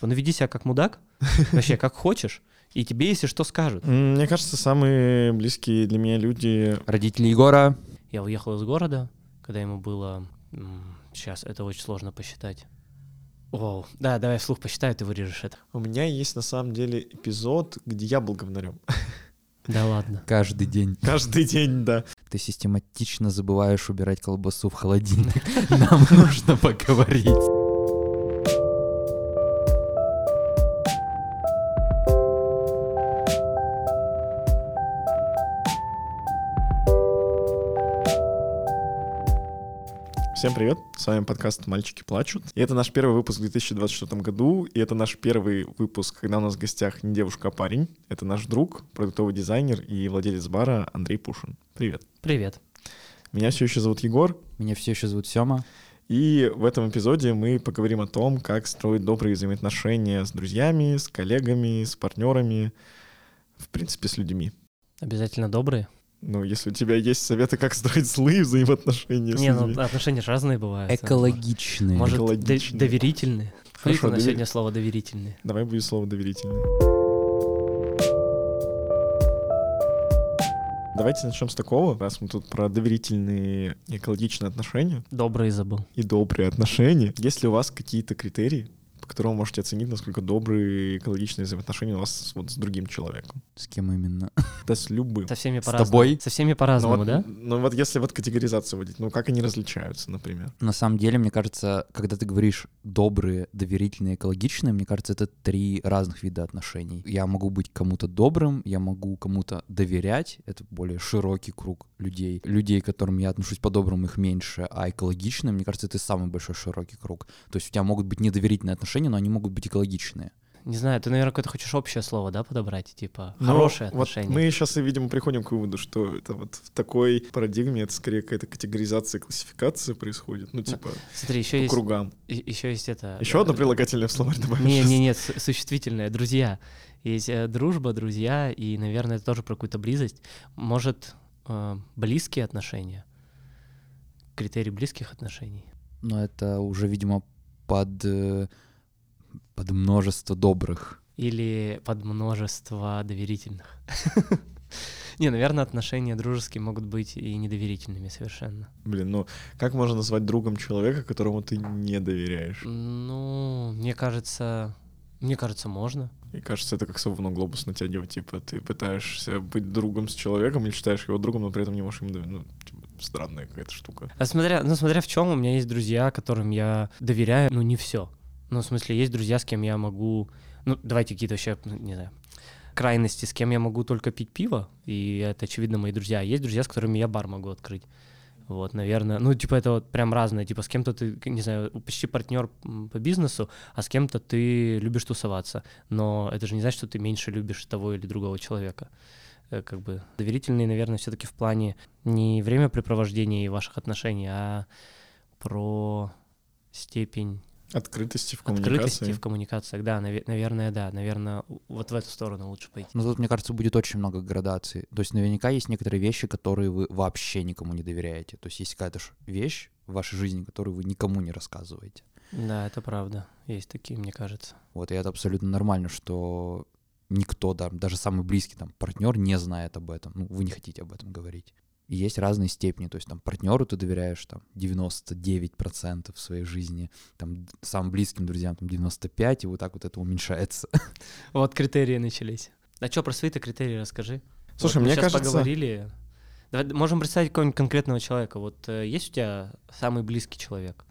Типа, ну веди себя как мудак, вообще как хочешь, и тебе, если что, скажут. Мне кажется, самые близкие для меня люди... Родители Егора. Я уехал из города, когда ему было... Сейчас, это очень сложно посчитать. О, да, давай вслух посчитаю, ты вырежешь это. У меня есть на самом деле эпизод, где я был говнарем. Да ладно. Каждый день. Каждый день, да. Ты систематично забываешь убирать колбасу в холодильник. Нам нужно поговорить. Всем привет, с вами подкаст «Мальчики плачут». И это наш первый выпуск в 2024 году, и это наш первый выпуск, когда у нас в гостях не девушка, а парень. Это наш друг, продуктовый дизайнер и владелец бара Андрей Пушин. Привет. Привет. Меня все еще зовут Егор, Меня все еще зовут Сема. и в этом эпизоде мы поговорим о том, как строить добрые взаимоотношения с друзьями, с коллегами, с партнерами, в принципе, с людьми. Обязательно добрые. Ну, если у тебя есть советы, как строить злые взаимоотношения с Не, ну отношения же разные бывают. Экологичные. Может, до- экологичные. доверительные? Хорошо, на довер- сегодня слово доверительные. Давай будет слово доверительный. Давайте начнем с такого, раз мы тут про доверительные экологичные отношения Добрые забыл. и добрые отношения. Есть ли у вас какие-то критерии, вы можете оценить, насколько добрые и экологичные взаимоотношения у вас вот с другим человеком? С кем именно? Да с любым. Со всеми С по-разному. тобой? Со всеми Ну по-разному, вот, да? ну вот если вот категоризацию вводить, ну как они различаются, например? На самом деле, мне кажется, когда ты говоришь добрые, доверительные, экологичные, мне кажется, это три разных вида отношений. Я могу быть кому-то добрым, я могу кому-то доверять, это более широкий круг людей. Людей, к которым я отношусь по-доброму, их меньше, а экологичные, мне кажется, это самый большой широкий круг. То есть у тебя могут быть недоверительные отношения, но они могут быть экологичные. Не знаю, ты, наверное, какое-то хочешь общее слово, да, подобрать? Типа, Ну, хорошие вот отношения. мы сейчас, видимо, приходим к выводу, что это вот в такой парадигме это скорее какая-то категоризация, классификация происходит. Ну, типа, Смотри, еще по есть, кругам. еще есть это... Еще да, одно прилагательное в словарь добавишь? Не, не, нет, су- существительное, друзья. Есть э, дружба, друзья, и, наверное, это тоже про какую-то близость. Может, э, близкие отношения? Критерий близких отношений? Но это уже, видимо, под, э, под множество добрых. Или под множество доверительных? Не, наверное, отношения дружеские могут быть и недоверительными совершенно. Блин, ну как можно назвать другом человека, которому ты не доверяешь? Ну, мне кажется, мне кажется, можно. Мне кажется, это как совну глобус натягивать. Типа, ты пытаешься быть другом с человеком или считаешь его другом, но при этом не можешь ему доверять. Ну, типа, странная какая-то штука. А смотря, ну, смотря в чем, у меня есть друзья, которым я доверяю, ну, не все. Ну, в смысле, есть друзья, с кем я могу, ну, давайте какие-то вообще, ну, не знаю, крайности, с кем я могу только пить пиво, и это, очевидно, мои друзья. Есть друзья, с которыми я бар могу открыть. Вот, наверное, ну, типа, это вот прям разное. Типа, с кем-то ты, не знаю, почти партнер по бизнесу, а с кем-то ты любишь тусоваться. Но это же не значит, что ты меньше любишь того или другого человека. Э, Как бы доверительные, наверное, все-таки в плане не времяпрепровождения и ваших отношений, а про степень Открытости в открытости коммуникации. в коммуникациях. Да, наве- наверное, да. Наверное, вот в эту сторону лучше пойти. Но тут, мне кажется, будет очень много градаций. То есть наверняка есть некоторые вещи, которые вы вообще никому не доверяете. То есть есть какая-то вещь в вашей жизни, которую вы никому не рассказываете. Да, это правда. Есть такие, мне кажется. Вот, и это абсолютно нормально, что никто, да, даже самый близкий там партнер не знает об этом. Ну, вы не хотите об этом говорить. И есть разные степени, то есть там партнеру ты доверяешь там 99% в своей жизни, там самым близким друзьям там 95, и вот так вот это уменьшается. Вот критерии начались. А что, про свои-то критерии расскажи. Слушай, Вот мы мне щас кажется- поговорили. Давай, можем представить какого-нибудь конкретного человека. Вот э, есть у тебя самый близкий человек?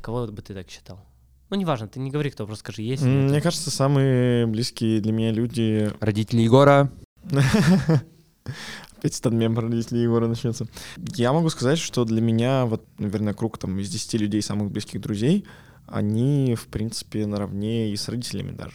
Кого бы ты так считал? Ну, неважно, ты не говори, кто, просто скажи, есть ли М, это. Мне кажется, самые близкие для меня люди... Родители Егора, Опять этот мем про родителей Егора начнется. Я могу сказать, что для меня, вот, наверное, круг там из 10 людей, самых близких друзей, они, в принципе, наравне и с родителями даже.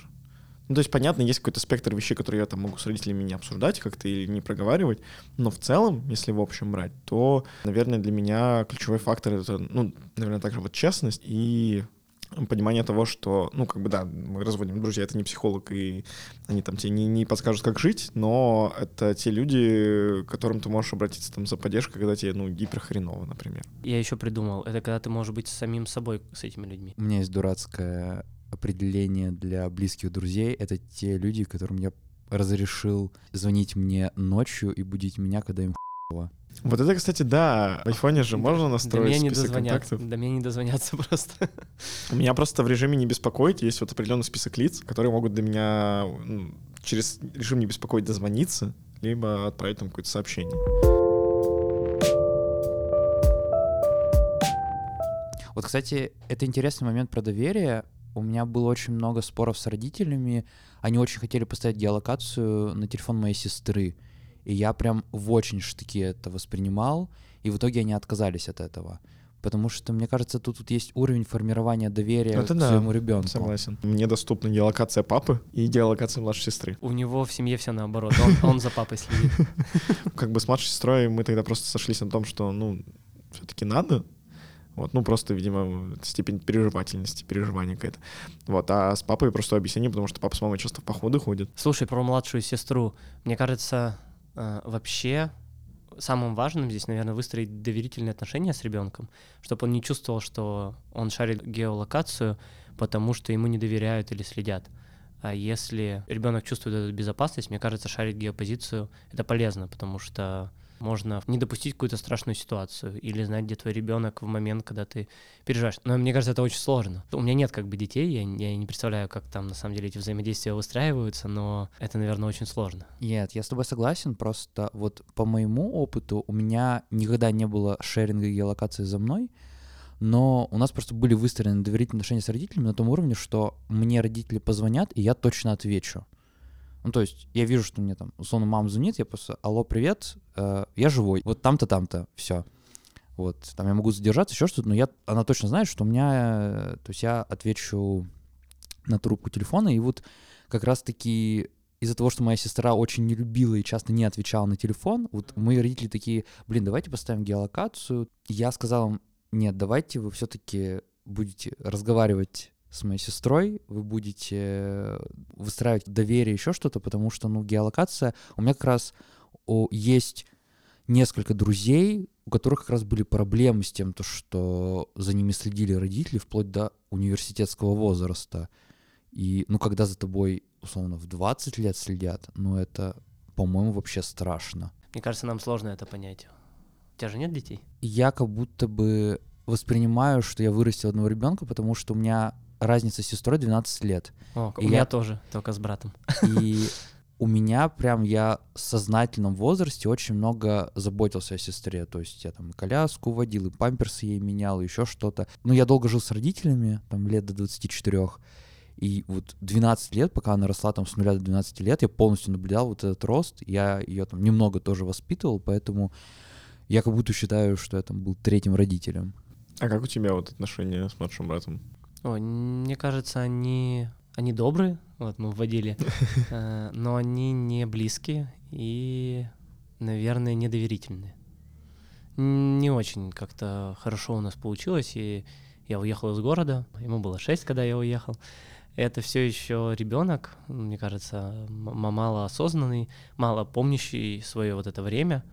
Ну, то есть, понятно, есть какой-то спектр вещей, которые я там могу с родителями не обсуждать как-то или не проговаривать, но в целом, если в общем брать, то, наверное, для меня ключевой фактор — это, ну, наверное, также вот честность и понимание того, что, ну, как бы, да, мы разводим друзья, это не психолог, и они там тебе не, не подскажут, как жить, но это те люди, к которым ты можешь обратиться там за поддержкой, когда тебе, ну, гиперхреново, например. Я еще придумал. Это когда ты можешь быть самим собой с этими людьми. у меня есть дурацкая определение для близких друзей — это те люди, которым я разрешил звонить мне ночью и будить меня, когда им хуево. Вот это, кстати, да, в айфоне же можно До настроить меня не список контактов. До меня не дозвонятся просто. У меня просто в режиме не беспокоить есть вот определенный список лиц, которые могут до меня ну, через режим не беспокоить дозвониться, либо отправить там какое-то сообщение. Вот, кстати, это интересный момент про доверие. У меня было очень много споров с родителями. Они очень хотели поставить геолокацию на телефон моей сестры. И я прям в очень штыки это воспринимал. И в итоге они отказались от этого. Потому что, мне кажется, тут, тут есть уровень формирования доверия Это к да, своему ребенку. Согласен. Мне доступна геолокация папы и геолокация младшей сестры. У него в семье все наоборот. Он, он за папой следит. Как бы с младшей сестрой мы тогда просто сошлись на том, что, ну, все-таки надо. Вот, ну, просто, видимо, степень переживательности, переживания какая-то. Вот, а с папой просто объяснение, потому что папа с мамой часто в походы ходят. Слушай, про младшую сестру. Мне кажется, вообще самым важным здесь, наверное, выстроить доверительные отношения с ребенком, чтобы он не чувствовал, что он шарит геолокацию, потому что ему не доверяют или следят. А если ребенок чувствует эту безопасность, мне кажется, шарить геопозицию это полезно, потому что можно не допустить какую-то страшную ситуацию или знать, где твой ребенок в момент, когда ты переживаешь. Но мне кажется, это очень сложно. У меня нет как бы детей, я, я не представляю, как там на самом деле эти взаимодействия выстраиваются, но это, наверное, очень сложно. Нет, я с тобой согласен, просто вот по моему опыту у меня никогда не было шеринга геолокации за мной, но у нас просто были выстроены доверительные отношения с родителями на том уровне, что мне родители позвонят, и я точно отвечу. Ну, то есть я вижу, что мне там, условно, мама звонит, я просто, алло, привет, э, я живой, вот там-то, там-то, все. Вот, там я могу задержаться, еще что-то, но я, она точно знает, что у меня, э, то есть я отвечу на трубку телефона, и вот как раз-таки из-за того, что моя сестра очень не любила и часто не отвечала на телефон, вот мои родители такие, блин, давайте поставим геолокацию. Я сказал им, нет, давайте вы все-таки будете разговаривать с моей сестрой, вы будете выстраивать доверие, еще что-то, потому что, ну, геолокация, у меня как раз о, есть несколько друзей, у которых как раз были проблемы с тем, то, что за ними следили родители вплоть до университетского возраста. И, ну, когда за тобой, условно, в 20 лет следят, ну, это, по-моему, вообще страшно. Мне кажется, нам сложно это понять. У тебя же нет детей? Я как будто бы воспринимаю, что я вырастил одного ребенка, потому что у меня разница с сестрой 12 лет. О, у И меня я- тоже, только с братом. И у меня прям я в сознательном возрасте очень много заботился о сестре. То есть я там и коляску водил, и памперсы ей менял, и еще что-то. Но я долго жил с родителями, там лет до 24. И вот 12 лет, пока она росла там с нуля до 12 лет, я полностью наблюдал вот этот рост. Я ее там немного тоже воспитывал, поэтому я как будто считаю, что я там был третьим родителем. А как у тебя вот отношения с младшим братом? Ой, мне кажется, они, они добрые, вот мы вводили, э, но они не близкие и, наверное, недоверительные. Не очень как-то хорошо у нас получилось, и я уехал из города, ему было 6, когда я уехал. Это все еще ребенок, мне кажется, мало осознанный, мало помнящий свое вот это время.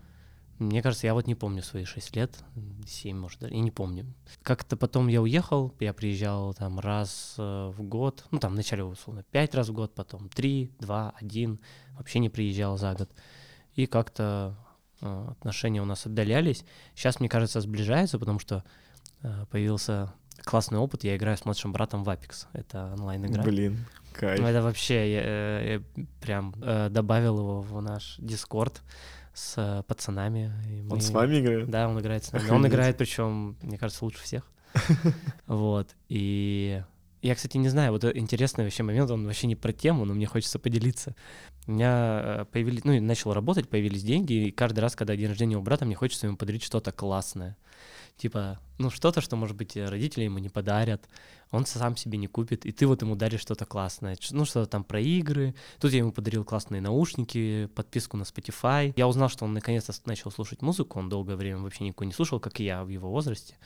Мне кажется, я вот не помню свои 6 лет, 7, может, даже, я не помню. Как-то потом я уехал, я приезжал там раз э, в год, ну там вначале условно 5 раз в год, потом 3, 2, 1, вообще не приезжал за год. И как-то э, отношения у нас отдалялись. Сейчас, мне кажется, сближаются, потому что э, появился классный опыт, я играю с младшим братом в Apex, это онлайн-игра. Блин, кайф. Это вообще, я, я прям добавил его в наш Дискорд с э, пацанами. и Он мы- с вами играет? Да, он играет с нами. Он Охренеть. играет, причем, мне кажется, лучше всех. Вот. И я, кстати, не знаю, вот э, интересный вообще момент, он вообще не про тему, но мне хочется поделиться. У меня э, появились, ну, начал работать, появились деньги, и каждый раз, когда день рождения у брата, мне хочется ему подарить что-то классное. Типа, ну, что-то, что, может быть, родители ему не подарят, он сам себе не купит, и ты вот ему даришь что-то классное. Ну, что-то там про игры. Тут я ему подарил классные наушники, подписку на Spotify. Я узнал, что он наконец-то начал слушать музыку, он долгое время вообще никакой не слушал, как и я в его возрасте.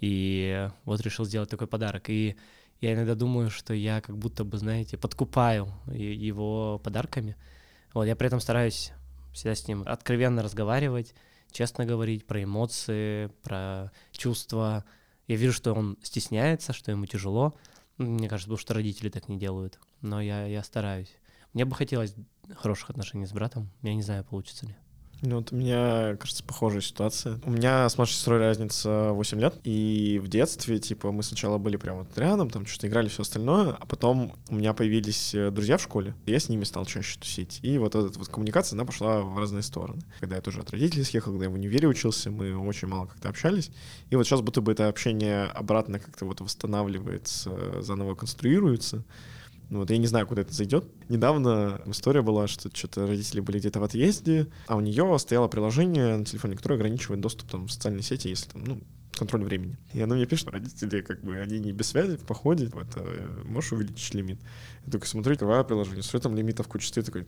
И вот решил сделать такой подарок. И я иногда думаю, что я как будто бы, знаете, подкупаю его подарками. Вот, я при этом стараюсь всегда с ним откровенно разговаривать, честно говорить про эмоции, про чувства. Я вижу, что он стесняется, что ему тяжело, Мне кажется, потому что родители так не делают. Но я, я стараюсь. Мне бы хотелось хороших отношений с братом. Я не знаю, получится ли. Ну, вот у меня, кажется, похожая ситуация. У меня с младшей сестрой разница 8 лет, и в детстве, типа, мы сначала были прям вот рядом, там что-то играли, все остальное, а потом у меня появились э, друзья в школе, и я с ними стал чаще тусить. И вот эта вот коммуникация, она пошла в разные стороны. Когда я тоже от родителей съехал, когда я в универе учился, мы очень мало как-то общались. И вот сейчас будто бы это общение обратно как-то вот восстанавливается, заново конструируется. Ну, вот я не знаю, куда это зайдет. Недавно история была, что что-то родители были где-то в отъезде, а у нее стояло приложение на телефоне, которое ограничивает доступ там, в социальные сети, если там, ну, контроль времени. И она мне пишет, родители, как бы, они не без связи в походе, это, э, можешь увеличить лимит? Я такой смотрю, открываю приложение, смотрю, там лимитов куча стоит, такой,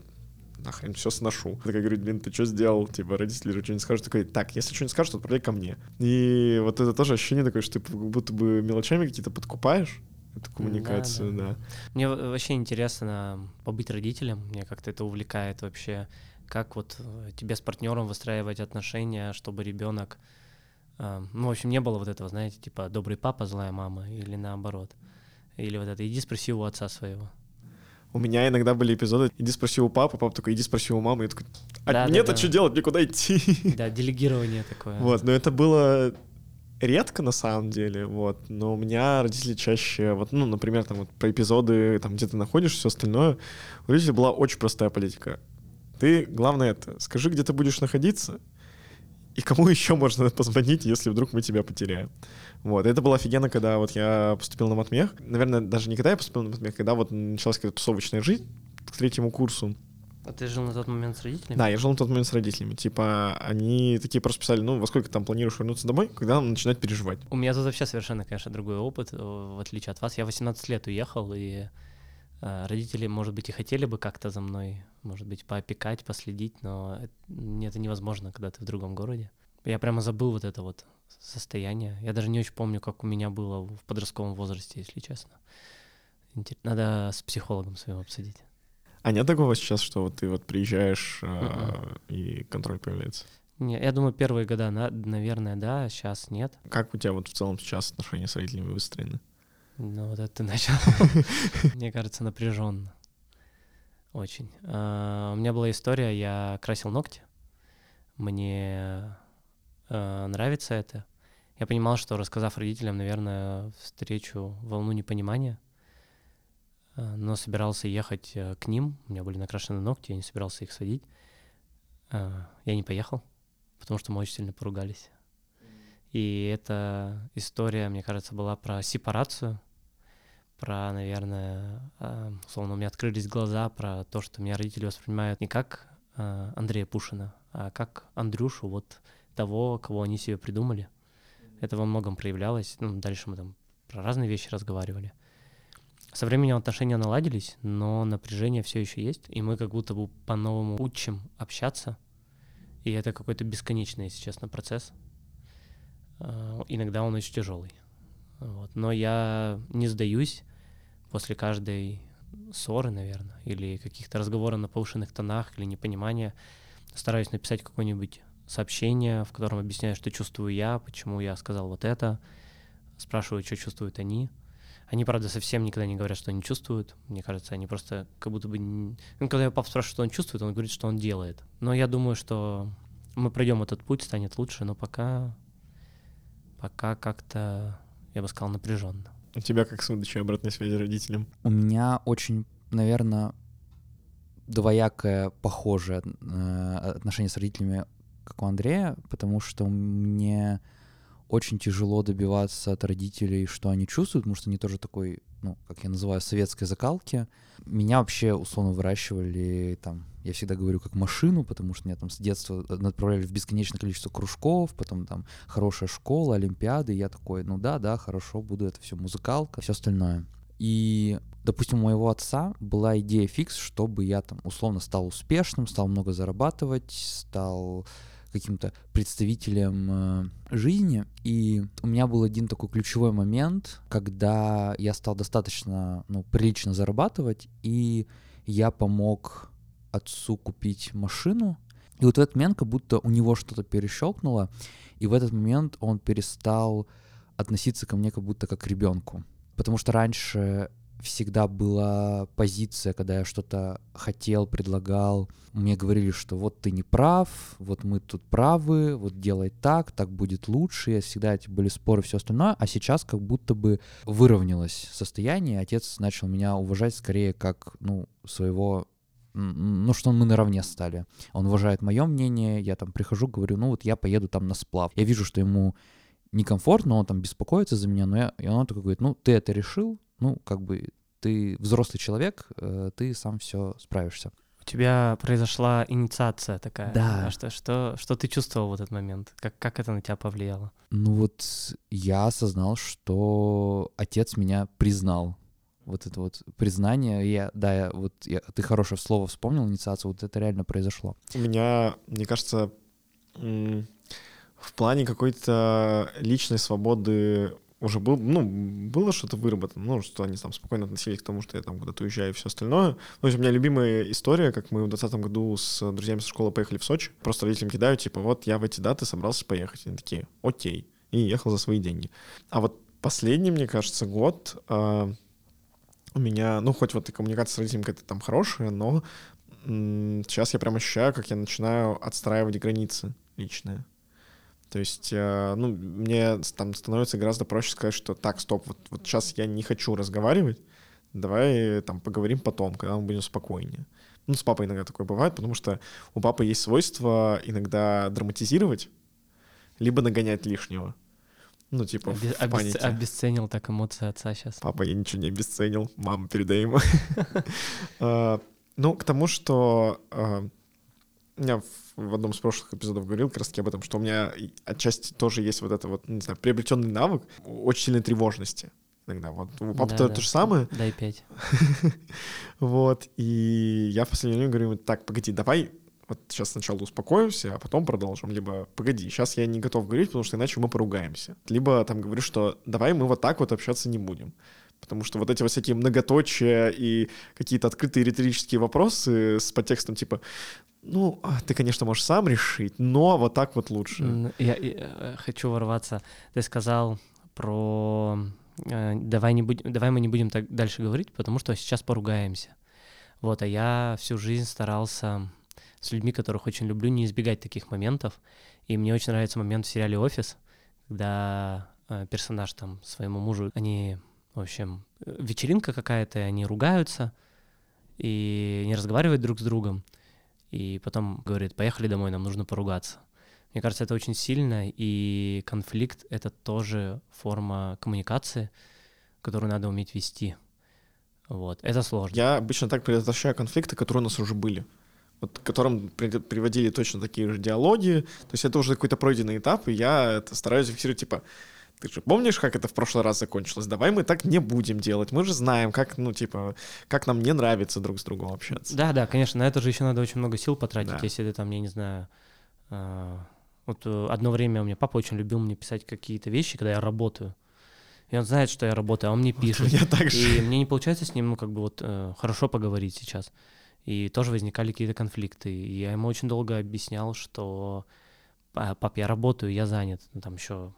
нахрен все сношу. Я такой говорю, блин, ты что сделал? Типа, родители же что-нибудь скажут. Такой, так, если что-нибудь скажут, отправляй ко мне. И вот это тоже ощущение такое, что ты как будто бы мелочами какие-то подкупаешь, эту коммуникацию, да, да. да. Мне вообще интересно побыть родителем, мне как-то это увлекает вообще, как вот э, тебе с партнером выстраивать отношения, чтобы ребенок, э, ну, в общем, не было вот этого, знаете, типа добрый папа, злая мама, или наоборот, или вот это, иди спроси у отца своего. У меня иногда были эпизоды, иди спроси у папы, папа такой, иди спроси у мамы, я такой, а да, нет, да, а что делать, мне куда идти? Да, делегирование такое. Вот, но это было редко на самом деле, вот, но у меня родители чаще, вот, ну, например, там вот про эпизоды, там, где ты находишься, все остальное, у родителей была очень простая политика. Ты, главное это, скажи, где ты будешь находиться, и кому еще можно позвонить, если вдруг мы тебя потеряем. Вот, это было офигенно, когда вот я поступил на матмех. Наверное, даже не когда я поступил на матмех, когда вот началась какая-то тусовочная жизнь к третьему курсу. А ты жил на тот момент с родителями? Да, я жил на тот момент с родителями. Типа, они такие просто писали, ну, во сколько там планируешь вернуться домой, когда нам начинать переживать. У меня тут вообще совершенно, конечно, другой опыт, э, в отличие от вас. Я 18 лет уехал, и э, родители, может быть, и хотели бы как-то за мной, может быть, поопекать, последить, но это невозможно, когда ты в другом городе. Я прямо забыл вот это вот состояние. Я даже не очень помню, как у меня было в подростковом возрасте, если честно. Надо с психологом своим обсудить. А нет такого сейчас, что вот ты вот приезжаешь, uh-uh. и контроль появляется? Не, я думаю, первые года, на, наверное, да, сейчас нет. Как у тебя вот в целом сейчас отношения с родителями выстроены? Ну, вот это ты начал. Мне кажется, напряженно. Очень. А, у меня была история, я красил ногти. Мне а, нравится это. Я понимал, что рассказав родителям, наверное, встречу волну непонимания. Э, но собирался ехать э, к ним. У меня были накрашены ногти, я не собирался их садить. Э, я не поехал, потому что мы очень сильно поругались. И эта история, мне кажется, была про сепарацию, про, наверное, условно, у меня открылись глаза про то, что меня родители воспринимают не как Андрея Пушина, а как Андрюшу, вот того, кого они себе придумали. Это во многом проявлялось. Ну, дальше мы там про разные вещи разговаривали. Со временем отношения наладились, но напряжение все еще есть, и мы как будто бы по-новому учим общаться. И это какой-то бесконечный, если честно, процесс. А, иногда он очень тяжелый. Вот. Но я не сдаюсь после каждой ссоры, наверное, или каких-то разговоров на повышенных тонах, или непонимания. Стараюсь написать какое-нибудь сообщение, в котором объясняю, что чувствую я, почему я сказал вот это. Спрашиваю, что чувствуют они. Они, правда, совсем никогда не говорят, что они чувствуют. Мне кажется, они просто как будто бы... Ну, когда я папа спрашиваю, что он чувствует, он говорит, что он делает. Но я думаю, что мы пройдем этот путь, станет лучше, но пока... Пока как-то, я бы сказал, напряженно. У тебя как с выдачей обратной связи родителям? У меня очень, наверное, двоякое, похожее э, отношение с родителями, как у Андрея, потому что мне очень тяжело добиваться от родителей, что они чувствуют, потому что они тоже такой, ну, как я называю, советской закалки. Меня вообще условно выращивали там, я всегда говорю, как машину, потому что меня там с детства отправляли в бесконечное количество кружков, потом там хорошая школа, олимпиады, и я такой, ну да, да, хорошо, буду это все музыкалка, все остальное. И, допустим, у моего отца была идея фикс, чтобы я там условно стал успешным, стал много зарабатывать, стал каким-то представителем э, жизни. И у меня был один такой ключевой момент, когда я стал достаточно ну, прилично зарабатывать, и я помог отцу купить машину. И вот в этот момент как будто у него что-то перещелкнуло, и в этот момент он перестал относиться ко мне как будто как к ребенку. Потому что раньше всегда была позиция, когда я что-то хотел, предлагал, мне говорили, что вот ты не прав, вот мы тут правы, вот делай так, так будет лучше. И всегда эти были споры, все остальное. А сейчас как будто бы выровнялось состояние. Отец начал меня уважать скорее как, ну, своего ну, что мы наравне стали. Он уважает мое мнение, я там прихожу, говорю, ну вот я поеду там на сплав. Я вижу, что ему некомфортно, он там беспокоится за меня, но я, и он такой говорит, ну ты это решил, ну как бы ты взрослый человек, э, ты сам все справишься. У тебя произошла инициация такая. Да. А что, что, что ты чувствовал в этот момент? Как, как это на тебя повлияло? Ну вот я осознал, что отец меня признал. Вот это вот признание, я, да, я, вот я, ты хорошее слово вспомнил, инициацию, вот это реально произошло. У меня, мне кажется, в плане какой-то личной свободы уже был, ну, было что-то выработано, ну, что они там спокойно относились к тому, что я там куда-то уезжаю и все остальное. Ну, есть у меня любимая история, как мы в 2020 году с друзьями со школы поехали в Сочи, просто родителям кидаю, типа, вот я в эти даты собрался поехать. Они такие, окей, и ехал за свои деньги. А вот последний, мне кажется, год э, у меня, ну, хоть вот и коммуникация с родителями какая-то там хорошая, но м- сейчас я прям ощущаю, как я начинаю отстраивать границы личные. То есть, э, ну, мне там становится гораздо проще сказать, что так, стоп, вот, вот сейчас я не хочу разговаривать, давай там поговорим потом, когда мы будем спокойнее. Ну, с папой иногда такое бывает, потому что у папы есть свойство иногда драматизировать, либо нагонять лишнего. Ну, типа, Обе- в панике. Обесценил так эмоции отца сейчас. Папа, я ничего не обесценил, мама, передай ему. А, ну, к тому, что а, я в одном из прошлых эпизодов говорил как раз таки об этом, что у меня отчасти тоже есть вот это вот, не знаю, приобретенный навык очень сильной тревожности иногда. Вот у папы Да, то, да. то же самое. Дай пять. Вот. И я в последнее время говорю, ему, так, погоди, давай вот сейчас сначала успокоимся, а потом продолжим. Либо, погоди, сейчас я не готов говорить, потому что иначе мы поругаемся. Либо там говорю, что давай мы вот так вот общаться не будем. Потому что вот эти вот всякие многоточия и какие-то открытые риторические вопросы с подтекстом типа ну, а, ты, конечно, можешь сам решить, но вот так вот лучше. Я, я, э, хочу ворваться. Ты сказал про э, давай, не будь, давай мы не будем так дальше говорить, потому что сейчас поругаемся. Вот, а я всю жизнь старался с людьми, которых очень люблю, не избегать таких моментов. И мне очень нравится момент в сериале «Офис», когда э, персонаж там своему мужу, они, в общем, вечеринка какая-то, и они ругаются и не разговаривают друг с другом. И потом говорит, поехали домой, нам нужно поругаться. Мне кажется, это очень сильно, и конфликт — это тоже форма коммуникации, которую надо уметь вести. Вот, это сложно. Я обычно так предотвращаю конфликты, которые у нас уже были. Вот к которым при- приводили точно такие же диалоги. То есть это уже какой-то пройденный этап, и я это стараюсь фиксировать, типа, ты же помнишь, как это в прошлый раз закончилось? Давай мы так не будем делать. Мы же знаем, как, ну, типа, как нам не нравится друг с другом общаться. Да, да, конечно, на это же еще надо очень много сил потратить, Да. если ты там, я не знаю, а, вот э, одно время у меня папа очень любил мне писать какие-то вещи, когда я работаю. И он знает, что я работаю, а он мне пишет. Я так же. И мне не получается с ним, ну, как бы вот э, хорошо поговорить сейчас. И тоже возникали какие-то конфликты. И я ему очень долго объяснял, что «А, пап, я работаю, я занят. Ну, там еще,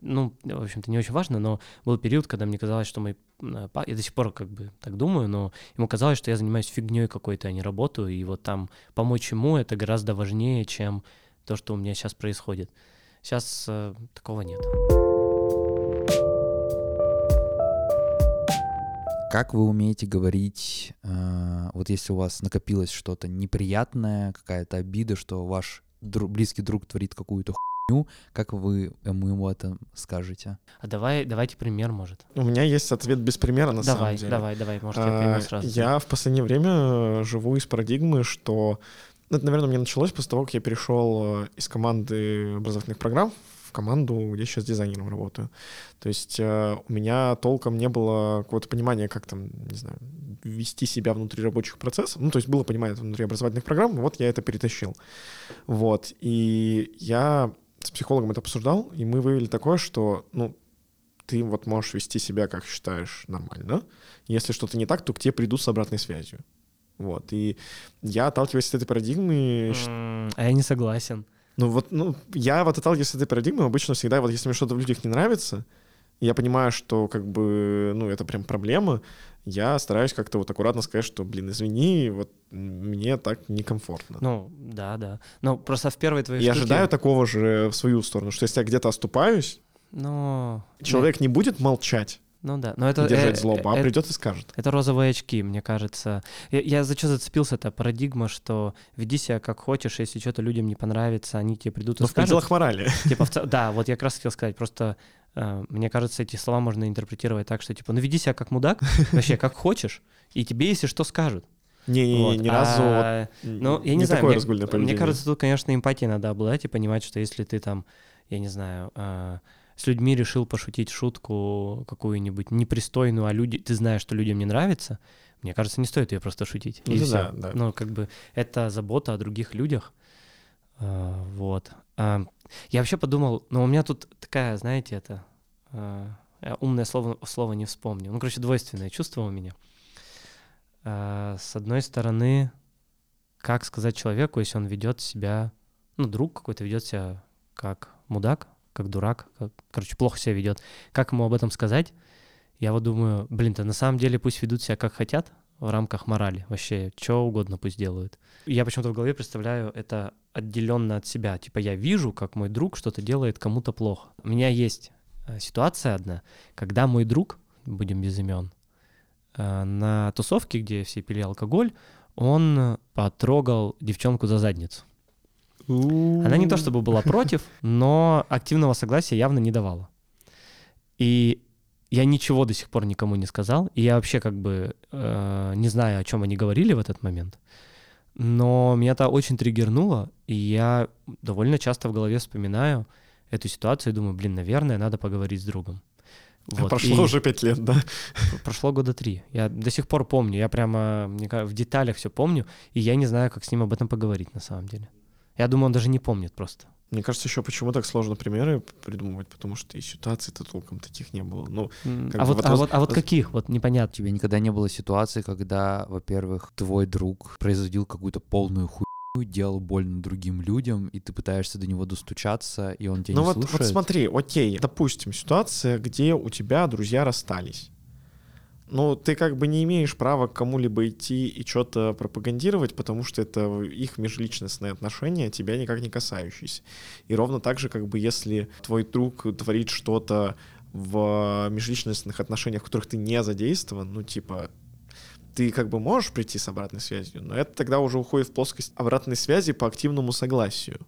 ну, в общем-то, не очень важно, но был период, когда мне казалось, что мой э, па- я до сих пор как бы так думаю, но ему казалось, что я занимаюсь фигней какой-то, а не работаю, и вот там помочь ему это гораздо важнее, чем то, что у меня сейчас происходит. Сейчас э, такого нет. Как вы умеете говорить, э, вот если у вас накопилось что-то неприятное, какая-то обида, что ваш дру- близкий друг творит какую-то как вы ему это скажете? А давай, давайте пример, может. У меня есть ответ без примера, на давай, самом деле. давай, давай, может, я А, пример сразу. Я в последнее время живу из парадигмы, что... ну, Это, наверное, у меня началось после того, как я перешел э, из команды образовательных программ в команду, где сейчас дизайнером работаю. То есть э, у меня толком не было какого-то понимания, как там, не знаю, вести себя внутри рабочих процессов. Ну, то есть было понимание внутри образовательных программ, вот я это перетащил. Вот. И я с психологом это обсуждал, и мы вывели такое, что, ну, ты вот можешь вести себя, как считаешь, нормально. Если что-то не так, то к тебе придут с обратной связью. Вот. И я, отталкиваясь от этой парадигмы, А я не согласен. ну вот, ну, я вот отталкиваясь от этой парадигмы, обычно всегда, вот если мне что-то в людях не нравится, я понимаю, что как бы, ну, это прям проблема, я стараюсь как-то вот аккуратно сказать, что, блин, извини, вот мне так некомфортно. Ну, да, да. Но просто в первой твоей Я штуке- ожидаю такого же в свою сторону, что если я где-то оступаюсь, Ну, человек не будет молчать Ну да, но это... держать э, злобу, а э, придет и скажет. Это розовые очки, мне кажется. Я, я за что зацепился, это парадигма, что веди себя как хочешь, если что-то людям не понравится, они тебе придут и Но в скажут. пределах морали. Типа, в да, вот я как раз хотел сказать, просто э, мне кажется, эти слова можно интерпретировать так, что типа, ну веди себя как мудак, вообще как хочешь, и тебе, если что, скажут. Не-не-не, Вот. ни разу вот А, Ну, я не, не знаю, такое мне, мне кажется, тут, конечно, эмпатии надо обладать и понимать, что если ты там, я не знаю, а, с людьми решил пошутить шутку какую-нибудь непристойную, а люди, ты знаешь, что людям не нравится, мне кажется, не стоит ее просто шутить. Ну и да, всё. да. Ну, как бы это забота о других людях. А, вот. Я вообще подумал, ну, у меня тут такая, знаете, это а, умное слово, слово не вспомню. Ну, короче, двойственное чувство у меня. А, с одной стороны, как сказать человеку, если он ведет себя, ну, друг какой-то ведет себя как мудак, как дурак, как, короче, плохо себя ведет. Как ему об этом сказать? Я вот думаю, блин, то на самом деле пусть ведут себя как хотят в рамках морали. Вообще, что угодно пусть делают. Я почему-то в голове представляю это отделенно от себя. Типа я вижу, как мой друг что-то делает кому-то плохо. У меня есть э, ситуация одна, когда мой друг, будем без имен, э, на тусовке, где все пили алкоголь, он потрогал девчонку за задницу. Она не то чтобы была против, но активного согласия явно не давала. И я ничего до сих пор никому не сказал, и я вообще как бы э, не знаю, о чем они говорили в этот момент. Но меня это очень триггернуло, и я довольно часто в голове вспоминаю эту ситуацию и думаю, блин, наверное, надо поговорить с другом. Вот, Прошло и- уже пять лет, да? Прошло года три. Я до сих пор помню. Я прямо в деталях все помню, и я не знаю, как с ним об этом поговорить на самом деле. Я думаю, он даже не помнит просто. Мне кажется, еще почему так сложно примеры придумывать, потому что и ситуаций-то толком таких не было. Ну, Как а, бы вот, вот а, вот, а вот каких? Вот непонятно. тебя никогда не было ситуации, когда, во-первых, твой друг производил какую-то полную хуйню, делал больно другим людям, и ты пытаешься до него достучаться, и он тебя ну не вот, вот слушает? смотри, окей, допустим, ситуация, где у тебя друзья расстались. Ну, ты как бы не имеешь права к кому-либо идти и что-то пропагандировать, потому что это их межличностные отношения, тебя никак не касающиеся. И ровно так же, как бы, если твой друг творит что-то в межличностных отношениях, в которых ты не задействован, ну, типа, ты как бы можешь прийти с обратной связью, но это тогда уже уходит в плоскость обратной связи по активному согласию.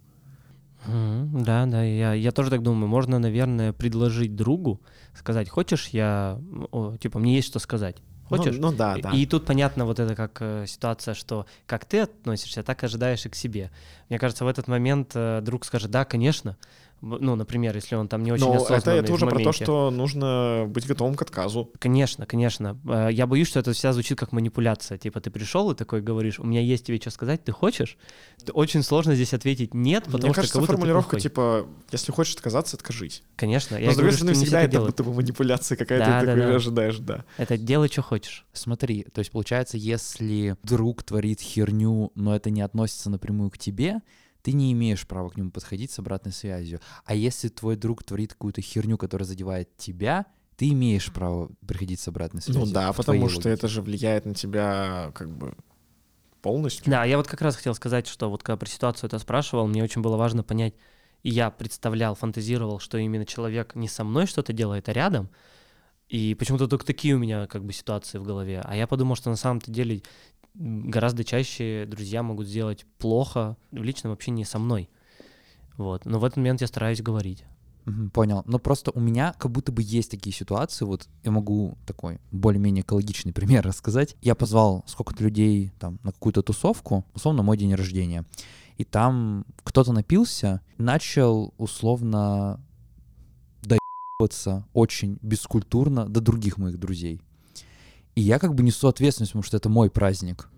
Мгм, Да, да, я, я тоже так думаю. Можно, наверное, предложить другу, сказать, хочешь, я, м, о, типа, мне есть что сказать. Хочешь? Ну, ну да, да. И тут понятно вот это как э, ситуация, что как ты относишься, так ожидаешь и к себе. Мне кажется, в этот момент э, друг скажет, да, конечно. Ну, например, если он там не очень Но это, осознанный это в уже про то, что нужно быть готовым к отказу. Конечно, конечно. Э, Я боюсь, что это вся звучит как манипуляция. Типа ты пришел и такой говоришь, у меня есть тебе что сказать, ты хочешь? Очень сложно здесь ответить нет, потому Мне что кажется, как будто ты формулировка типа, если хочешь отказаться, откажись. Конечно, я Но с другой стороны, всегда все это делают. будто бы манипуляция какая-то, Да, ты да, такой да. ожидаешь, да. Это делай, что хочешь. Смотри, то есть получается, если друг творит херню, но это не относится напрямую к тебе, ты не имеешь права к нему подходить с обратной связью. А если твой друг творит какую-то херню, которая задевает тебя, ты имеешь право приходить с обратной связью. Ну да, потому что логике. это же влияет на тебя как бы полностью. Да, я вот как раз хотел сказать, что вот когда про ситуацию это спрашивал, мне очень было важно понять, и я представлял, фантазировал, что именно человек не со мной что-то делает, а рядом, и почему-то только такие у меня как бы ситуации в голове. А я подумал, что на самом-то деле гораздо чаще друзья могут сделать плохо в личном общении со мной. Вот. Но в этот момент я стараюсь говорить. Понял. Но просто у меня как будто бы есть такие ситуации, вот я могу такой более-менее экологичный пример рассказать. Я позвал сколько-то людей там на какую-то тусовку, условно мой день рождения, и там кто-то напился, начал условно доебываться очень бескультурно до других моих друзей. И я как бы несу ответственность, потому что это мой праздник.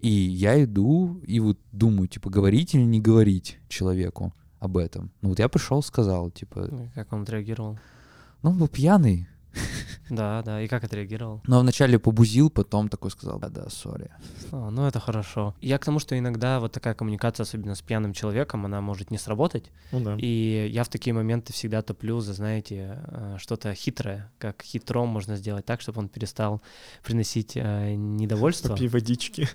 И я иду и вот думаю, типа, говорить или не говорить человеку об этом. Ну вот я пришел, сказал, типа, Как он отреагировал? ну он был пьяный. Да, да. И как отреагировал? Но вначале побузил, потом такой сказал, да, да, сори. А, ну это хорошо. Я к тому, что иногда вот такая коммуникация, особенно с пьяным человеком, она может не сработать. Ну да. И я в такие моменты всегда топлю за, знаете, э, что-то хитрое, как хитром можно сделать так, чтобы он перестал приносить э, недовольство. Попей водички.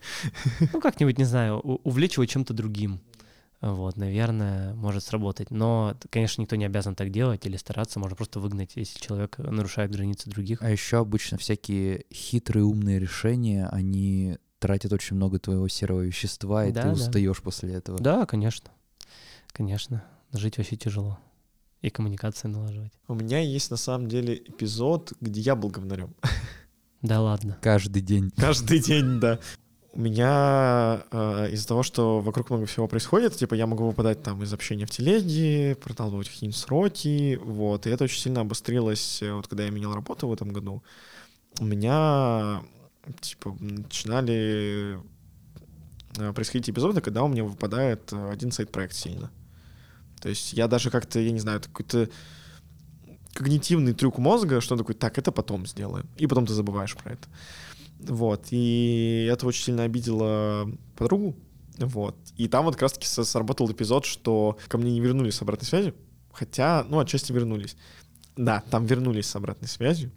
Ну, как-нибудь, не знаю, увлечь его чем-то другим. Вот, наверное, может сработать. Но, конечно, никто не обязан так делать или стараться. Можно просто выгнать, если человек нарушает границы других. А еще обычно всякие хитрые умные решения, они тратят очень много твоего серого вещества, и Да, ты да. устаешь после этого. Да, конечно. Конечно. Жить вообще тяжело. И коммуникации налаживать. У меня есть на самом деле эпизод, где я был говнарем. Да ладно. Каждый день. Каждый день, да. У меня э, из-за того, что вокруг много всего происходит, типа я могу выпадать там из общения в телеге, проталкивать какие-нибудь сроки, вот, и это очень сильно обострилось, э, вот когда я менял работу в этом году. У меня, типа, начинали э, происходить эпизоды, когда у меня выпадает э, один сайт-проект сильно. То есть я даже как-то, я не знаю, какой-то когнитивный трюк мозга, что он такой, так, это потом сделаем. И потом ты забываешь про это. Вот. И это очень сильно обидело подругу. Вот. И там вот как раз-таки сработал эпизод, что ко мне не вернулись с обратной связью. Хотя, ну, отчасти вернулись. Да, там вернулись с обратной связью.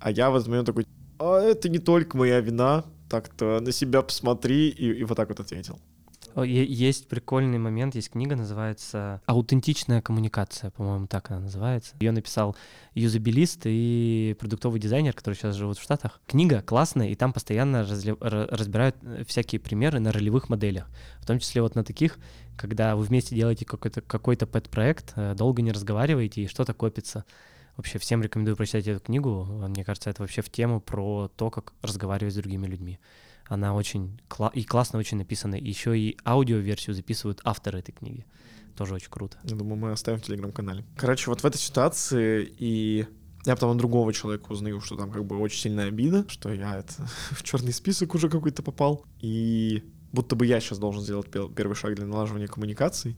А я в момент такой, а это не только моя вина, так-то на себя посмотри, и, и вот так вот ответил. Есть прикольный момент, есть книга, называется «Аутентичная коммуникация», по-моему, так она называется. Ее написал юзабилист и продуктовый дизайнер, который сейчас живут в Штатах. Книга классная, и там постоянно разбирают э, всякие примеры на ролевых моделях, в том числе вот на таких, когда вы вместе делаете какой-то какой-то пэт-проект, э, долго не разговариваете, и что-то копится. Вообще всем рекомендую прочитать эту книгу. Мне кажется, это вообще в тему про то, как разговаривать с другими людьми. Она очень кла- и классно очень написана. Еще и аудиоверсию записывают авторы этой книги. Тоже очень круто. Я думаю, мы оставим в телеграм-канале. Короче, вот в этой ситуации и я потом от другого человека узнаю, что там как бы очень сильная обида, что я это в черный список уже какой-то попал. И будто бы я сейчас должен сделать первый шаг для налаживания коммуникаций.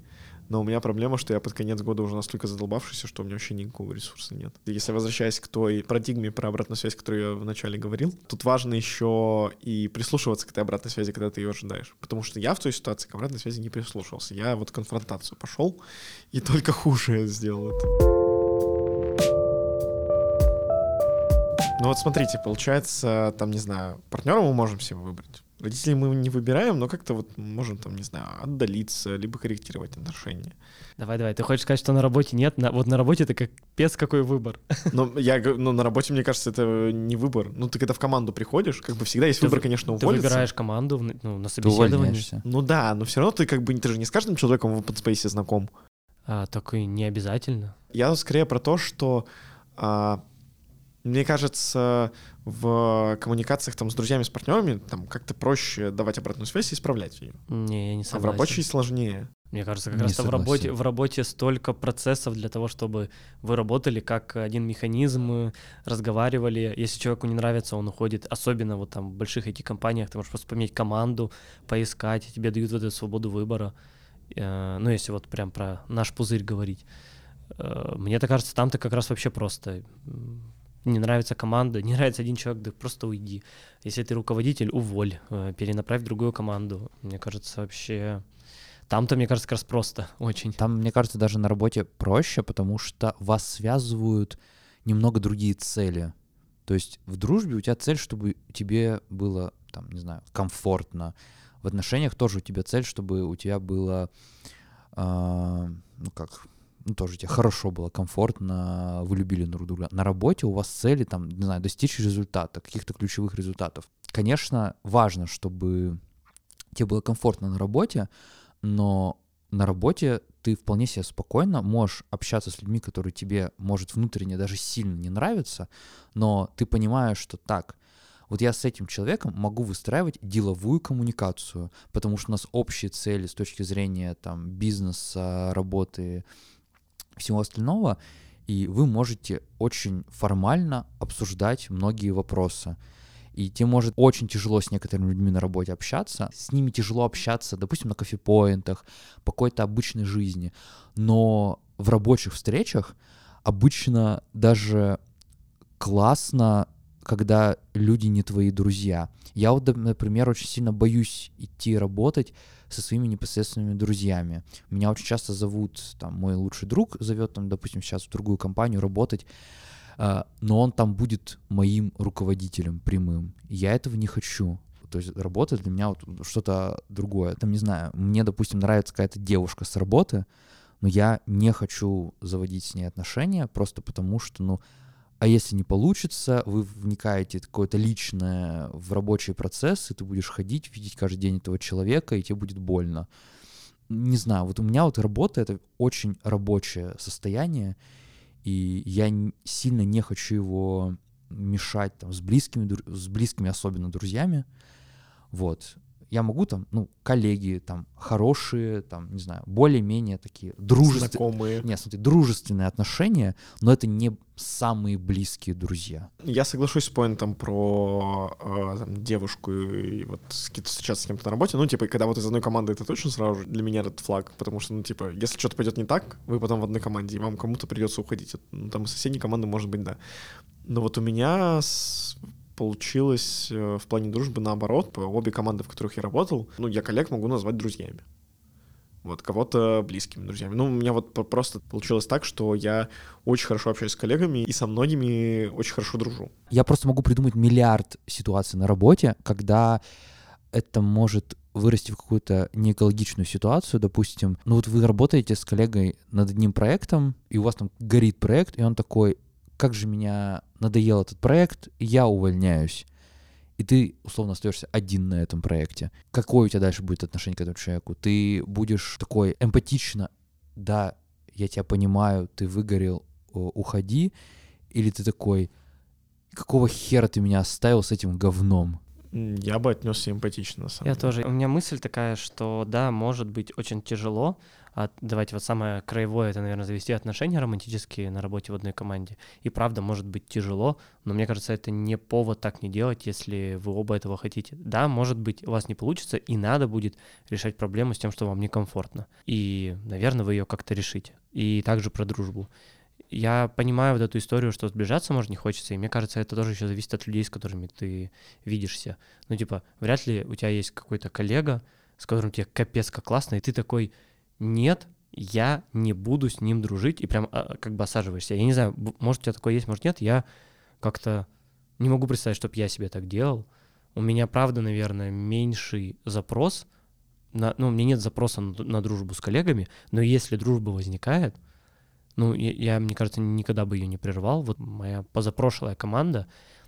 Но у меня проблема, что я под конец года уже настолько задолбавшийся, что у меня вообще никакого ресурса нет. Если возвращаясь к той парадигме про обратную связь, которую я вначале говорил, тут важно еще и прислушиваться к этой обратной связи, когда ты ее ожидаешь. Потому что я в той ситуации к обратной связи не прислушивался. Я вот конфронтацию пошел и только хуже сделал это. Ну вот смотрите, получается, там, не знаю, партнера мы можем себе выбрать. Родителей мы не выбираем, но как-то вот можем там, не знаю, отдалиться, либо корректировать отношения. Давай, давай. Ты хочешь сказать, что на работе нет? На- вот на работе это как пец какой выбор. Но я, ну, на работе, мне кажется, это не выбор. Ну, ты когда в команду приходишь, как бы всегда есть Ты выбор, вы- конечно, Ты уволиться. выбираешь команду ну, на Ты увольняешься. Ну да, но все равно ты как бы, ты же не с каждым человеком в open space знаком. А, так и не обязательно. Я скорее про то, что а, мне кажется, в коммуникациях там с друзьями, с партнерами там как-то проще давать обратную связь и исправлять ее. Не, я не А в согласен. рабочей сложнее. Мне кажется, как Не раз в работе, согласен. в работе столько процессов для того, чтобы вы работали как один механизм, э, разговаривали. Если человеку не нравится, он уходит. Особенно вот там в больших IT-компаниях ты можешь просто поменять команду, поискать, и тебе дают вот эту свободу выбора. Э, Ну, если вот прям про наш пузырь говорить. Э, Мне-то кажется, там-то как раз вообще просто не нравится команда, не нравится один человек, да просто уйди. Если ты руководитель, уволь, э, перенаправь в другую команду. Мне кажется, вообще... Там-то, мне кажется, как раз просто очень. Там, мне кажется, даже на работе проще, потому что вас связывают немного другие цели. То есть в дружбе у тебя цель, чтобы тебе было, там, не знаю, комфортно. В отношениях тоже у тебя цель, чтобы у тебя было, а, ну как, ну тоже тебе хорошо было, комфортно, вы любили друг друга. На работе у вас цели, там, не знаю, достичь результата, каких-то ключевых результатов. Конечно, важно, чтобы тебе было комфортно на работе, но на работе ты вполне себе спокойно можешь общаться с людьми, которые тебе, может, внутренне даже сильно не нравятся, но ты понимаешь, что так, вот я с этим человеком могу выстраивать деловую коммуникацию, потому что у нас общие цели с точки зрения там бизнеса, работы, всего остального, и вы можете очень формально обсуждать многие вопросы. И тебе может очень тяжело с некоторыми людьми на работе общаться, с ними тяжело общаться, допустим, на кофепоинтах, по какой-то обычной жизни, но в рабочих встречах обычно даже классно, когда люди не твои друзья. Я вот, например, очень сильно боюсь идти работать со своими непосредственными друзьями. Меня очень часто зовут, там, мой лучший друг зовет, там, допустим, сейчас в другую компанию работать, а, но он там будет моим руководителем прямым. Я этого не хочу. То есть работа для меня вот что-то другое. Там, не знаю, мне, допустим, нравится какая-то девушка с работы, но я не хочу заводить с ней отношения просто потому, что, ну, а если не получится, вы вникаете какое-то личное в рабочий процесс, и ты будешь ходить, видеть каждый день этого человека, и тебе будет больно. Не знаю, вот у меня вот работа — это очень рабочее состояние, и я сильно не хочу его мешать там, с близкими, с близкими особенно друзьями. Вот я могу там, ну, коллеги там хорошие, там, не знаю, более-менее такие дружественные. Знакомые. Нет, смотри, дружественные отношения, но это не самые близкие друзья. Я соглашусь с поинтом про э, там, девушку и вот встречаться с кем-то на работе. Ну, типа, когда вот из одной команды, это точно сразу же для меня этот флаг, потому что, ну, типа, если что-то пойдет не так, вы потом в одной команде, и вам кому-то придется уходить. Ну, там из соседней команды, может быть, да. Но вот у меня с получилось э, в плане дружбы наоборот. Обе команды, в которых я работал, ну, я коллег могу назвать друзьями. Вот, кого-то близкими друзьями. Ну, у меня вот просто получилось так, что я очень хорошо общаюсь с коллегами и со многими очень хорошо дружу. Я просто могу придумать миллиард ситуаций на работе, когда это может вырасти в какую-то неэкологичную ситуацию, допустим, ну вот вы работаете с коллегой над одним проектом, и у вас там горит проект, и он такой, как же меня надоел этот проект, я увольняюсь. И ты, условно, остаешься один на этом проекте. Какое у тебя дальше будет отношение к этому человеку? Ты будешь такой эмпатично, да, я тебя понимаю, ты выгорел, уходи. Или ты такой, какого хера ты меня оставил с этим говном? Я бы отнесся эмпатично, на самом Я деле. тоже. У меня мысль такая, что да, может быть очень тяжело, от, давайте вот самое краевое, это, наверное, завести отношения романтические на работе в одной команде. И правда, может быть тяжело, но мне кажется, это не повод так не делать, если вы оба этого хотите. Да, может быть, у вас не получится, и надо будет решать проблему с тем, что вам некомфортно. И, наверное, вы ее как-то решите. И также про дружбу. Я понимаю вот эту историю, что сближаться, может, не хочется, и мне кажется, это тоже еще зависит от людей, с которыми ты видишься. Ну, типа, вряд ли у тебя есть какой-то коллега, с которым тебе капец как классно, и ты такой, нет, я не буду с ним дружить, и прям а, как бы осаживаешься. Я не знаю, может у тебя такое есть, может нет, я как-то не могу представить, чтобы я себе так делал. У меня, правда, наверное, меньший запрос, на, ну, у меня нет запроса на, на дружбу с коллегами, но если дружба возникает, ну, я, я, мне кажется, никогда бы ее не прервал. Вот моя позапрошлая команда,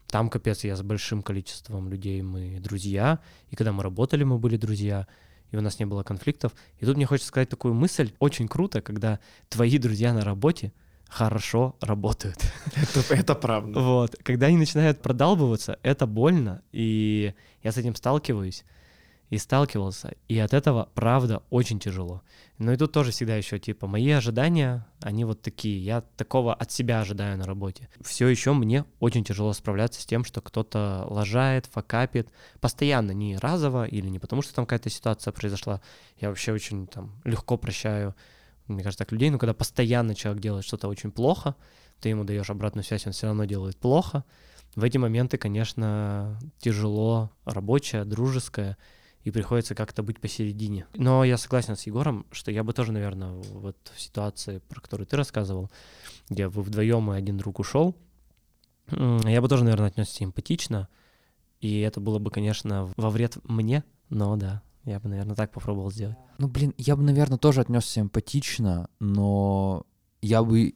там, капец, я с большим количеством людей, мы друзья, и когда мы работали, мы были друзья, и у нас не было конфликтов. И тут мне хочется сказать такую мысль, очень круто, когда твои друзья на работе хорошо работают. Это, это правда. Вот. Когда они начинают продалбываться, это больно, и я с этим сталкиваюсь и сталкивался, и от этого, правда, очень тяжело. Но и тут тоже всегда еще, типа, мои ожидания, они вот такие, я такого от себя ожидаю на работе. Все еще мне очень тяжело справляться с тем, что кто-то лажает, факапит, постоянно, не разово или не потому, что там какая-то ситуация произошла. Я вообще очень там легко прощаю, мне кажется, так людей, но когда постоянно человек делает что-то очень плохо, ты ему даешь обратную связь, он все равно делает плохо. В эти моменты, конечно, тяжело рабочее, дружеское, и приходится как-то быть посередине. Но я согласен с Егором, что я бы тоже, наверное, вот в ситуации, про которую ты рассказывал, где вы вдвоем и один друг ушел, я бы тоже, наверное, отнесся эмпатично, и это было бы, конечно, во вред мне, но да, я бы, наверное, так попробовал сделать. Ну, блин, я бы, наверное, тоже отнесся эмпатично, но я бы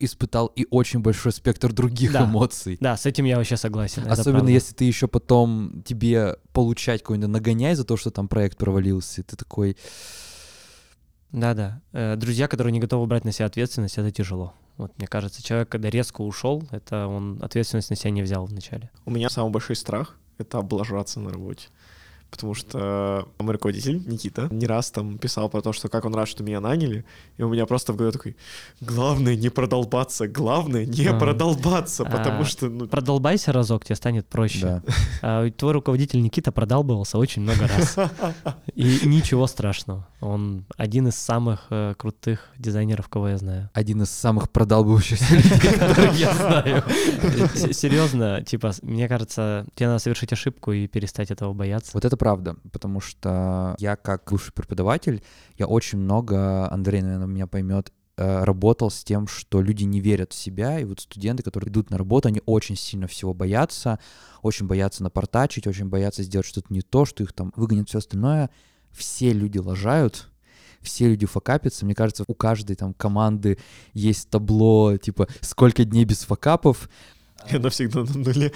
испытал и очень большой спектр других да. эмоций. Да, с этим я вообще согласен. Особенно если ты еще потом тебе получать какой-нибудь нагоняй за то, что там проект провалился, ты такой... Да-да. Э, друзья, которые не готовы брать на себя ответственность, это тяжело. Вот, мне кажется, человек, когда резко ушел, это он ответственность на себя не взял вначале. У меня самый большой страх — это облажаться на работе. Потому что мой руководитель Никита не раз там писал про то, что как он рад, что меня наняли, и у меня просто в голове такой, главное не продолбаться, главное не А. продолбаться, потому А, что, ну, Продолбайся разок, тебе станет проще. Да. А твой руководитель Никита продалбывался очень много раз. И ничего страшного. Он один из самых э, крутых дизайнеров, кого я знаю. Один из самых продалбывающихся людей, которых я знаю. С- Серьезно, типа, мне кажется, тебе надо совершить ошибку и перестать этого бояться. Вот это правда, потому что я как бывший преподаватель, я очень много, Андрей, наверное, меня поймет, э, работал с тем, что люди не верят в себя, и вот студенты, которые идут на работу, они очень сильно всего боятся, очень боятся напортачить, очень боятся сделать что-то не то, что их там выгонят, все остальное. Все люди лажают, все люди факапятся. Мне кажется, у каждой там команды есть табло, типа, сколько дней без факапов, и она всегда на нуле.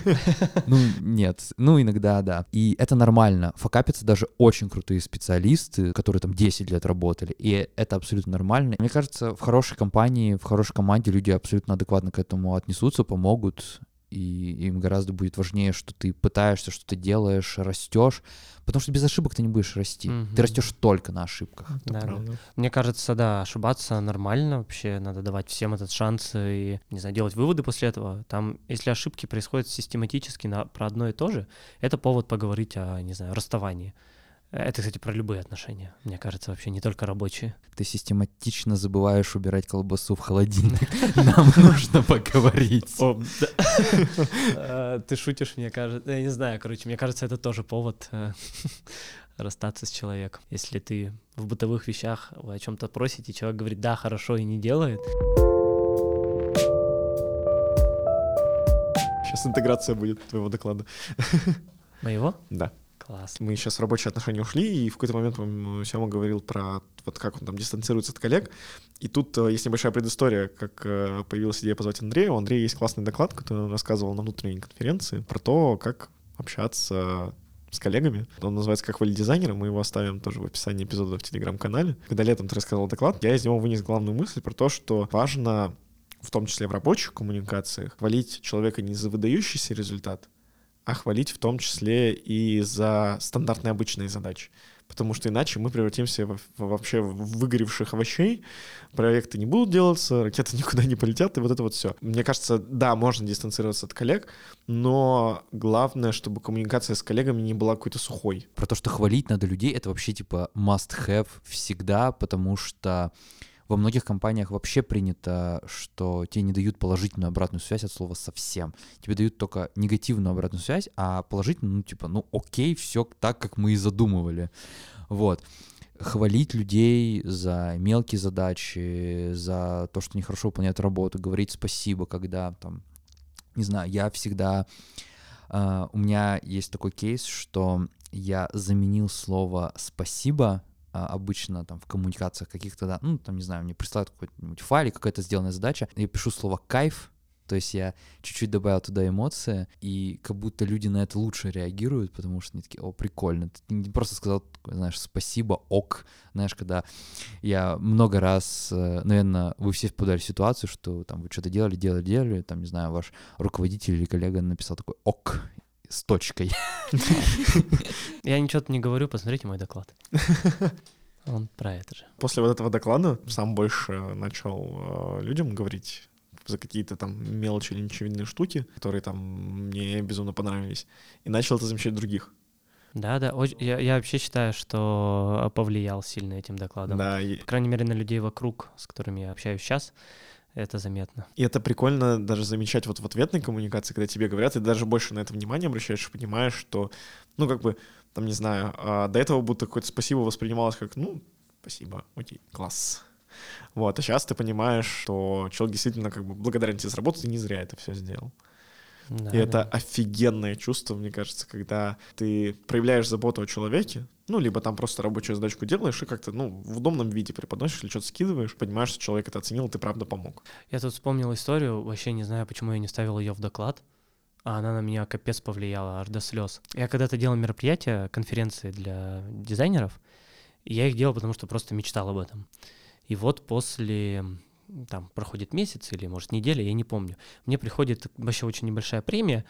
ну, нет. Ну, иногда, да. И это нормально. Факапятся даже очень крутые специалисты, которые там 10 лет работали. И это абсолютно нормально. Мне кажется, в хорошей компании, в хорошей команде люди абсолютно адекватно к этому отнесутся, помогут. И им гораздо будет важнее, что ты пытаешься, что ты делаешь, растешь. Потому что без ошибок ты не будешь расти. Мгм. Ты растешь только на ошибках. Да, да. Мне кажется, да, ошибаться нормально вообще, надо давать всем этот шанс и, не знаю, делать выводы после этого. Там, если ошибки происходят систематически на, про одно и то же, это повод поговорить о, не знаю, расставании. Это, кстати, про любые отношения, мне кажется, вообще не только рабочие. Ты систематично забываешь убирать колбасу в холодильник. Нам нужно поговорить. Э, Ты шутишь, мне кажется. Я не знаю, короче, мне кажется, это тоже повод э, расстаться с человеком. Если ты в бытовых вещах вы о чем-то просите, человек говорит да, хорошо и не делает. Сейчас интеграция будет твоего доклада. Моего? Да. Класс. Мы сейчас в рабочие отношения ушли, и в какой-то момент Сема говорил про вот как он там дистанцируется от коллег. И тут э, есть небольшая предыстория, как э, появилась идея позвать Андрея. У Андрея есть классный доклад, который он рассказывал на внутренней конференции про то, как общаться с коллегами. Он называется «Как валить дизайнера». Мы его оставим тоже в описании эпизода в Телеграм-канале. Когда летом ты рассказывал доклад, я из него вынес главную мысль про то, что важно, в том числе в рабочих коммуникациях, хвалить человека не за выдающийся результат, а хвалить в том числе и за стандартные обычные задачи. Потому что иначе мы превратимся в, вообще в выгоревших овощей, проекты не будут делаться, ракеты никуда не полетят, и вот это вот все. Мне кажется, да, можно дистанцироваться от коллег, но главное, чтобы коммуникация с коллегами не была какой-то сухой. Про то, что хвалить надо людей, это вообще типа must-have всегда, потому что во многих компаниях вообще принято, что тебе не дают положительную обратную связь от слова совсем. Тебе дают только негативную обратную связь, а положительную, ну типа, ну окей, все так, как мы и задумывали. Вот. Хвалить людей за мелкие задачи, за то, что они хорошо выполняют работу, говорить спасибо, когда там, не знаю, я всегда а, у меня есть такой кейс, что я заменил слово «спасибо» обычно там в коммуникациях каких-то, да, ну, там, не знаю, мне присылают какой-нибудь файл, какая-то сделанная задача, я пишу слово «кайф», то есть я чуть-чуть добавил туда эмоции, и как будто люди на это лучше реагируют, потому что они такие, о, прикольно. Ты не просто сказал, знаешь, спасибо, ок. Знаешь, когда я много раз, наверное, вы все попадали ситуацию, что там вы что-то делали, делали, делали, там, не знаю, ваш руководитель или коллега написал такой ок с точкой. Я ничего не говорю, посмотрите мой доклад. Он про это же. После вот этого доклада сам больше начал э, людям говорить за какие-то там мелочи или ничевидные штуки, которые там мне безумно понравились, и начал это замечать других. Да, да, оч- я, я вообще считаю, что повлиял сильно этим докладом. Да, и, По крайней мере, на людей вокруг, с которыми я общаюсь сейчас, это заметно. и это прикольно даже замечать вот в ответной коммуникации, когда тебе говорят, и даже больше на это внимание обращаешь, понимаешь, что, ну, как бы, там, не знаю, а, до этого будто какое-то спасибо воспринималось как, ну, спасибо, окей, класс. Вот, а сейчас ты понимаешь, что человек действительно как бы благодарен тебе за работу, ты не зря это все сделал. Да, И это да. офигенное чувство, мне кажется, когда ты проявляешь заботу о человеке, ну, либо там просто рабочую задачку делаешь и как-то, ну, в удобном виде преподносишь или что-то скидываешь, понимаешь, что человек это оценил, и ты правда помог. Я тут вспомнил историю, вообще не знаю, почему я не ставил ее в доклад, а она на меня капец повлияла, аж до слез. Я когда-то делал мероприятия, конференции для дизайнеров, и я их делал, потому что просто мечтал об этом. И вот после, там, проходит месяц или, может, неделя, я не помню, мне приходит вообще очень небольшая премия,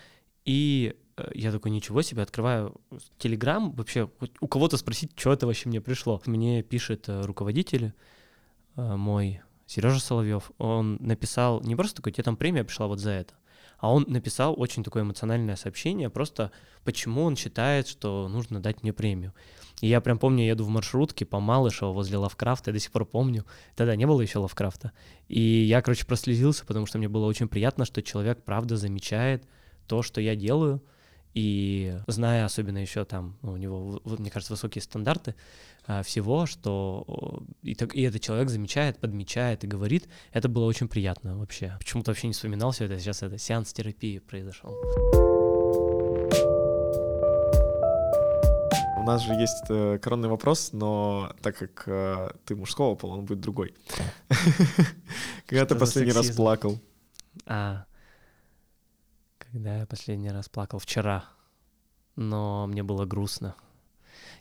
и э, я такой, ничего себе, открываю Телеграм, вообще у кого-то спросить, что это вообще мне пришло. Мне пишет э, руководитель э, мой, Сережа Соловьев, он написал не просто такой, тебе там премия пришла вот за это, а он написал очень такое эмоциональное сообщение, просто почему он считает, что нужно дать мне премию. И я прям помню, я еду в маршрутке по Малышево возле Лавкрафта, я до сих пор помню, тогда не было еще Лавкрафта. И я, короче, прослезился, потому что мне было очень приятно, что человек правда замечает то, что я делаю, и зная особенно еще там, ну, у него, мне кажется, высокие стандарты а, всего, что и, так, и этот человек замечает, подмечает и говорит, это было очень приятно вообще. Почему-то вообще не вспоминал все это, сейчас это сеанс терапии произошел. У нас же есть э, коронный вопрос, но так как э, ты мужского пола, он будет другой. Когда ты последний раз плакал? А, когда я последний раз плакал? Вчера. Но мне было грустно.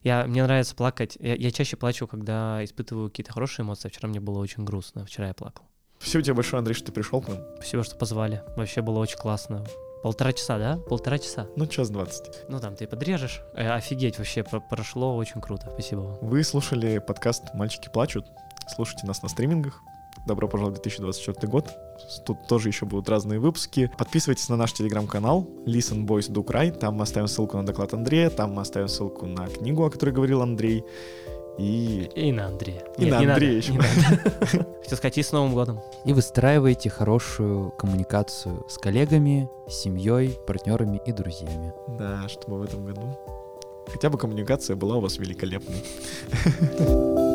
Я, мне нравится плакать. Я, я чаще плачу, когда испытываю какие-то хорошие эмоции. Вчера мне было очень грустно. Вчера я плакал. Спасибо тебе большое, Андрей, что ты пришел к нам. Спасибо, что позвали. Вообще было очень классно. Полтора часа, да? Полтора часа. Ну, час двадцать. Ну, там ты подрежешь. Э, офигеть, вообще прошло очень круто. Спасибо вам. Вы слушали подкаст «Мальчики плачут». Слушайте нас на стримингах. Добро пожаловать в 2024 год. Тут тоже еще будут разные выпуски. Подписывайтесь на наш телеграм-канал Listen Boys Do Cry. Там мы оставим ссылку на доклад Андрея, там мы оставим ссылку на книгу, о которой говорил Андрей. И... И на Андрея. И Нет, на Андрея еще. Хотел сказать, и с Новым годом. И выстраивайте хорошую коммуникацию с коллегами, семьей, партнерами и друзьями. Да, чтобы в этом году хотя бы коммуникация была у вас великолепной.